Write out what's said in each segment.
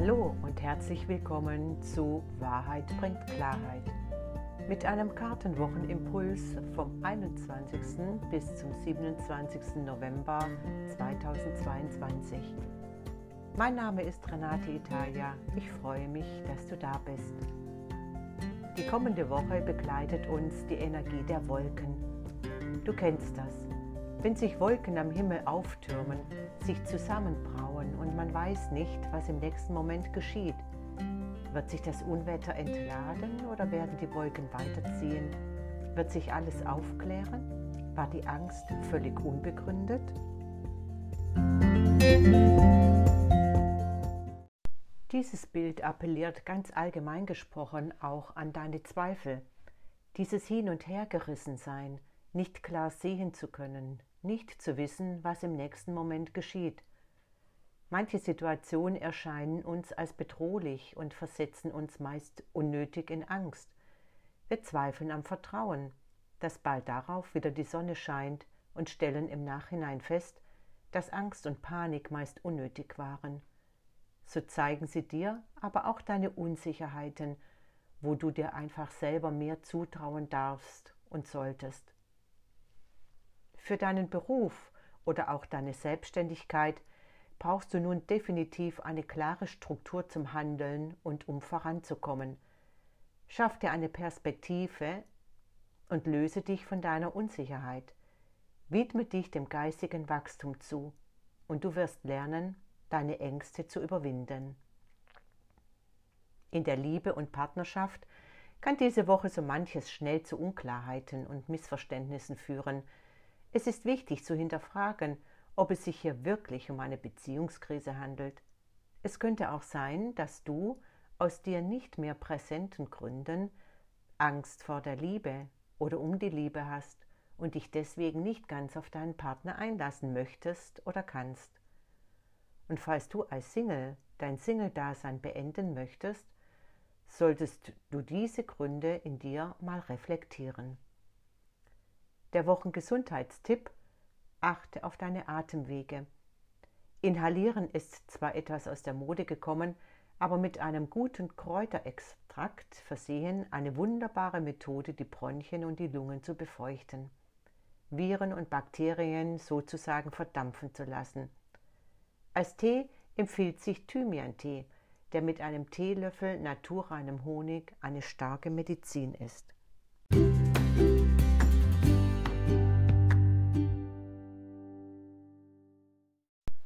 Hallo und herzlich willkommen zu Wahrheit bringt Klarheit mit einem Kartenwochenimpuls vom 21. bis zum 27. November 2022. Mein Name ist Renate Italia. Ich freue mich, dass du da bist. Die kommende Woche begleitet uns die Energie der Wolken. Du kennst das. Wenn sich Wolken am Himmel auftürmen, sich zusammenbrauen und man weiß nicht, was im nächsten Moment geschieht, wird sich das Unwetter entladen oder werden die Wolken weiterziehen? Wird sich alles aufklären? War die Angst völlig unbegründet? Dieses Bild appelliert ganz allgemein gesprochen auch an deine Zweifel, dieses Hin- und Hergerissensein, nicht klar sehen zu können, nicht zu wissen, was im nächsten Moment geschieht. Manche Situationen erscheinen uns als bedrohlich und versetzen uns meist unnötig in Angst. Wir zweifeln am Vertrauen, dass bald darauf wieder die Sonne scheint und stellen im Nachhinein fest, dass Angst und Panik meist unnötig waren. So zeigen sie dir aber auch deine Unsicherheiten, wo du dir einfach selber mehr zutrauen darfst und solltest. Für deinen Beruf oder auch deine Selbstständigkeit brauchst du nun definitiv eine klare Struktur zum Handeln und um voranzukommen. Schaff dir eine Perspektive und löse dich von deiner Unsicherheit. Widme dich dem geistigen Wachstum zu und du wirst lernen, deine Ängste zu überwinden. In der Liebe und Partnerschaft kann diese Woche so manches schnell zu Unklarheiten und Missverständnissen führen, es ist wichtig zu hinterfragen, ob es sich hier wirklich um eine Beziehungskrise handelt. Es könnte auch sein, dass du aus dir nicht mehr präsenten Gründen Angst vor der Liebe oder um die Liebe hast und dich deswegen nicht ganz auf deinen Partner einlassen möchtest oder kannst. Und falls du als Single dein Single-Dasein beenden möchtest, solltest du diese Gründe in dir mal reflektieren. Der Wochengesundheitstipp: Achte auf deine Atemwege. Inhalieren ist zwar etwas aus der Mode gekommen, aber mit einem guten Kräuterextrakt versehen eine wunderbare Methode, die Bronchien und die Lungen zu befeuchten, Viren und Bakterien sozusagen verdampfen zu lassen. Als Tee empfiehlt sich Thymian-Tee, der mit einem Teelöffel naturreinem Honig eine starke Medizin ist.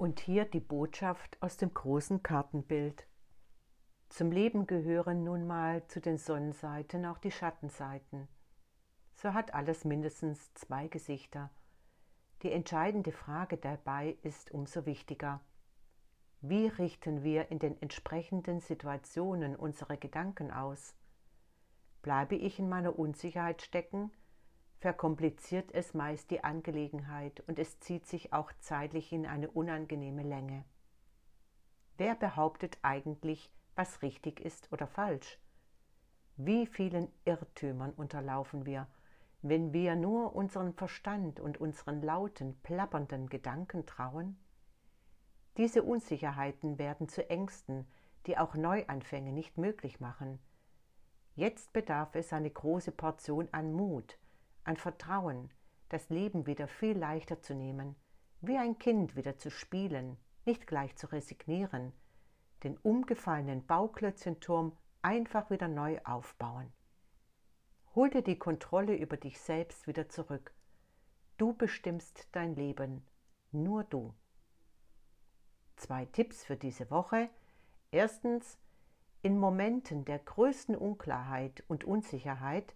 Und hier die Botschaft aus dem großen Kartenbild. Zum Leben gehören nun mal zu den Sonnenseiten auch die Schattenseiten. So hat alles mindestens zwei Gesichter. Die entscheidende Frage dabei ist umso wichtiger. Wie richten wir in den entsprechenden Situationen unsere Gedanken aus? Bleibe ich in meiner Unsicherheit stecken verkompliziert es meist die Angelegenheit und es zieht sich auch zeitlich in eine unangenehme Länge. Wer behauptet eigentlich, was richtig ist oder falsch? Wie vielen Irrtümern unterlaufen wir, wenn wir nur unseren Verstand und unseren lauten, plappernden Gedanken trauen? Diese Unsicherheiten werden zu Ängsten, die auch Neuanfänge nicht möglich machen. Jetzt bedarf es eine große Portion an Mut, an Vertrauen, das Leben wieder viel leichter zu nehmen, wie ein Kind wieder zu spielen, nicht gleich zu resignieren, den umgefallenen Bauklötzchenturm einfach wieder neu aufbauen. Hol dir die Kontrolle über dich selbst wieder zurück. Du bestimmst dein Leben, nur du. Zwei Tipps für diese Woche. Erstens, in Momenten der größten Unklarheit und Unsicherheit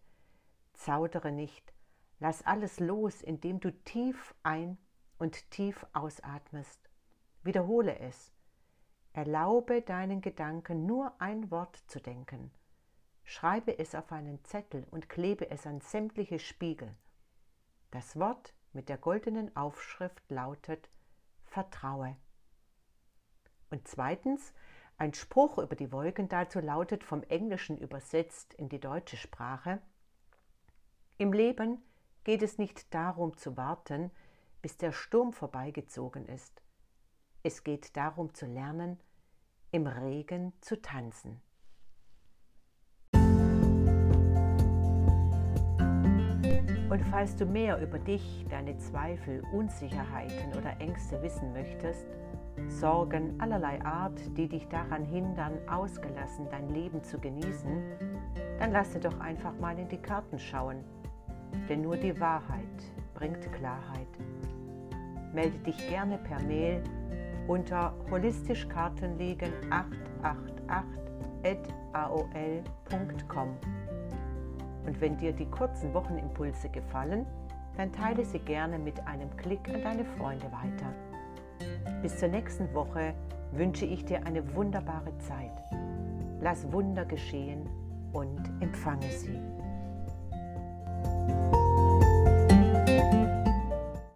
zaudere nicht, Lass alles los, indem du tief ein und tief ausatmest. Wiederhole es. Erlaube deinen Gedanken nur ein Wort zu denken. Schreibe es auf einen Zettel und klebe es an sämtliche Spiegel. Das Wort mit der goldenen Aufschrift lautet Vertraue. Und zweitens, ein Spruch über die Wolken dazu lautet vom Englischen übersetzt in die deutsche Sprache Im Leben geht es nicht darum zu warten, bis der Sturm vorbeigezogen ist. Es geht darum zu lernen, im Regen zu tanzen. Und falls du mehr über dich, deine Zweifel, Unsicherheiten oder Ängste wissen möchtest, Sorgen allerlei Art, die dich daran hindern, ausgelassen dein Leben zu genießen, dann lasse doch einfach mal in die Karten schauen. Denn nur die Wahrheit bringt Klarheit. Melde dich gerne per Mail unter holistischkartenlegen 888 aol.com. Und wenn dir die kurzen Wochenimpulse gefallen, dann teile sie gerne mit einem Klick an deine Freunde weiter. Bis zur nächsten Woche wünsche ich dir eine wunderbare Zeit. Lass Wunder geschehen und empfange sie.